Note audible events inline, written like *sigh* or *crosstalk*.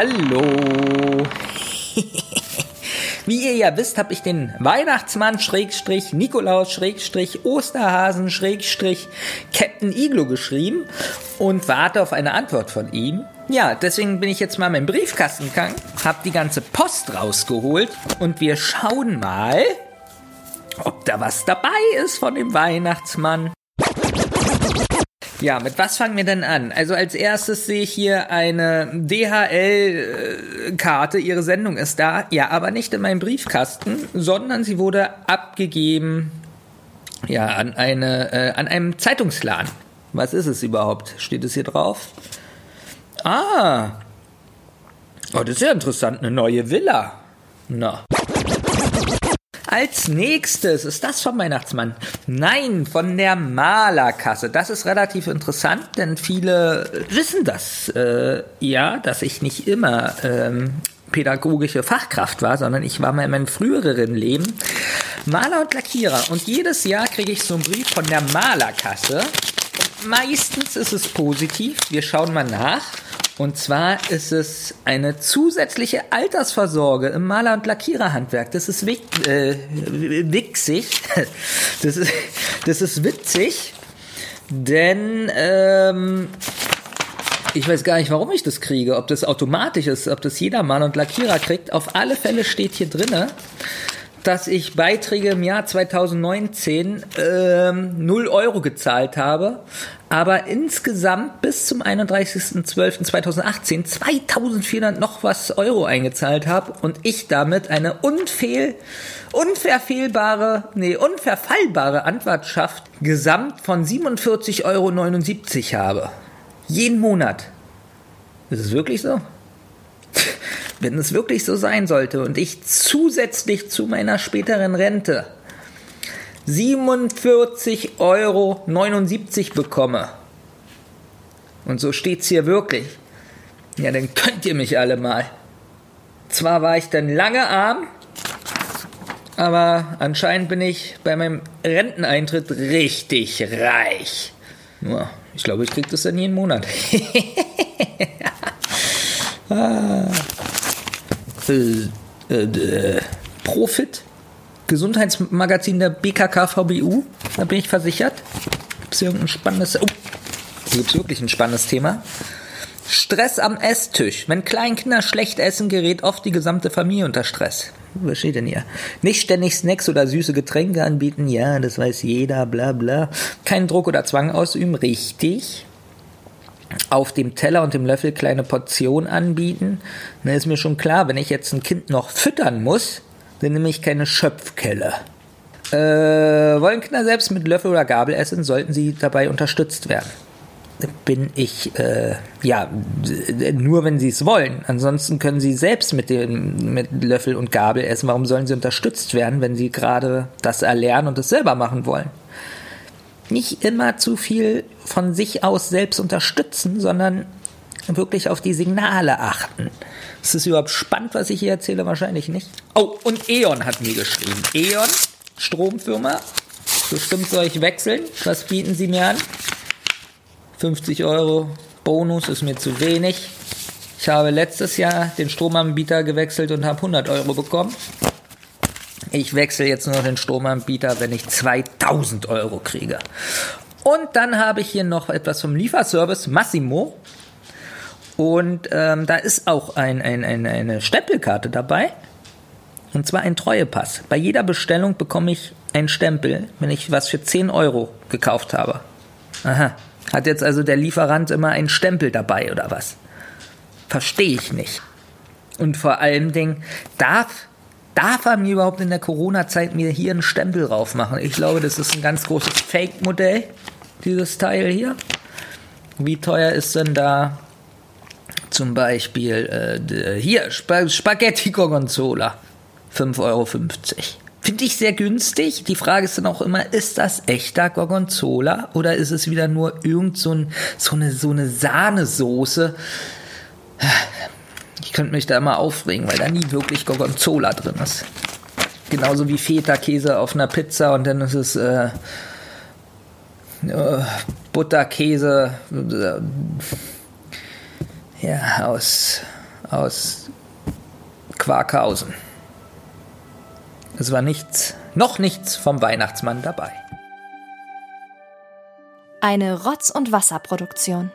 Hallo. Wie ihr ja wisst, habe ich den Weihnachtsmann Schrägstrich Nikolaus Schrägstrich Osterhasen Schrägstrich Captain Iglo geschrieben und warte auf eine Antwort von ihm. Ja, deswegen bin ich jetzt mal meinen Briefkasten gegangen, habe die ganze Post rausgeholt und wir schauen mal, ob da was dabei ist von dem Weihnachtsmann. Ja, mit was fangen wir denn an? Also als erstes sehe ich hier eine DHL-Karte. Ihre Sendung ist da. Ja, aber nicht in meinem Briefkasten, sondern sie wurde abgegeben ja, an, eine, äh, an einem Zeitungsladen. Was ist es überhaupt? Steht es hier drauf? Ah. Oh, das ist ja interessant. Eine neue Villa. Na. Als nächstes ist das vom Weihnachtsmann. Nein, von der Malerkasse. Das ist relativ interessant, denn viele wissen das äh, ja, dass ich nicht immer ähm, pädagogische Fachkraft war, sondern ich war mal in meinem früheren Leben Maler und Lackierer. Und jedes Jahr kriege ich so einen Brief von der Malerkasse. Und meistens ist es positiv. Wir schauen mal nach. Und zwar ist es eine zusätzliche Altersvorsorge im Maler- und Lackiererhandwerk. Das ist wick, äh, wichsig. *laughs* Das ist, das ist witzig, denn ähm, ich weiß gar nicht, warum ich das kriege. Ob das automatisch ist, ob das jeder Maler und Lackierer kriegt. Auf alle Fälle steht hier drinne, dass ich Beiträge im Jahr 2019 ähm, 0 Euro gezahlt habe, aber insgesamt bis zum 31.12.2018 2400 noch was Euro eingezahlt habe und ich damit eine unfehl, unverfehlbare, nee, unverfallbare Antwortschaft gesamt von 47,79 Euro habe. Jeden Monat. Ist es wirklich so? Wenn es wirklich so sein sollte und ich zusätzlich zu meiner späteren Rente 47,79 Euro bekomme, und so steht's hier wirklich, ja, dann könnt ihr mich alle mal. Zwar war ich dann lange arm, aber anscheinend bin ich bei meinem Renteneintritt richtig reich. Ja, ich glaube, ich krieg das dann jeden Monat. *laughs* ah. Äh, äh, Profit Gesundheitsmagazin der BKK VBU. Da bin ich versichert. Gibt es irgendein spannendes. Oh, gibt es wirklich ein spannendes Thema. Stress am Esstisch. Wenn Kleinkinder schlecht essen, gerät oft die gesamte Familie unter Stress. Was steht denn hier? Nicht ständig Snacks oder süße Getränke anbieten. Ja, das weiß jeder, bla bla. Keinen Druck oder Zwang ausüben. Richtig. Auf dem Teller und dem Löffel kleine Portionen anbieten. Dann ist mir schon klar, wenn ich jetzt ein Kind noch füttern muss, sind nämlich keine Schöpfkelle. Äh, wollen Kinder selbst mit Löffel oder Gabel essen, sollten sie dabei unterstützt werden. Bin ich, äh, ja, nur wenn sie es wollen. Ansonsten können sie selbst mit, dem, mit Löffel und Gabel essen. Warum sollen sie unterstützt werden, wenn sie gerade das erlernen und es selber machen wollen? Nicht immer zu viel von sich aus selbst unterstützen, sondern wirklich auf die Signale achten. Ist das überhaupt spannend, was ich hier erzähle? Wahrscheinlich nicht. Oh, und E.ON hat mir geschrieben. E.ON, Stromfirma. Bestimmt soll ich wechseln. Was bieten Sie mir an? 50 Euro Bonus ist mir zu wenig. Ich habe letztes Jahr den Stromanbieter gewechselt und habe 100 Euro bekommen. Ich wechsle jetzt nur den Stromanbieter, wenn ich 2000 Euro kriege. Und dann habe ich hier noch etwas vom Lieferservice Massimo. Und ähm, da ist auch ein, ein, ein, eine Stempelkarte dabei. Und zwar ein Treuepass. Bei jeder Bestellung bekomme ich einen Stempel, wenn ich was für 10 Euro gekauft habe. Aha. Hat jetzt also der Lieferant immer einen Stempel dabei oder was? Verstehe ich nicht. Und vor allem Dingen, darf, darf er mir überhaupt in der Corona-Zeit mir hier einen Stempel drauf machen? Ich glaube, das ist ein ganz großes Fake-Modell, dieses Teil hier. Wie teuer ist denn da zum Beispiel äh, hier Sp Spaghetti Gorgonzola. 5,50 Euro. Finde ich sehr günstig. Die Frage ist dann auch immer, ist das echter Gorgonzola oder ist es wieder nur irgend so, ein, so eine, so eine Sahnesoße? Ich könnte mich da immer aufregen, weil da nie wirklich Gorgonzola drin ist. Genauso wie Feta-Käse auf einer Pizza und dann ist es äh, äh, Butterkäse. Äh, ja, aus aus Quarkhausen. Es war nichts, noch nichts vom Weihnachtsmann dabei. Eine Rotz- und Wasserproduktion.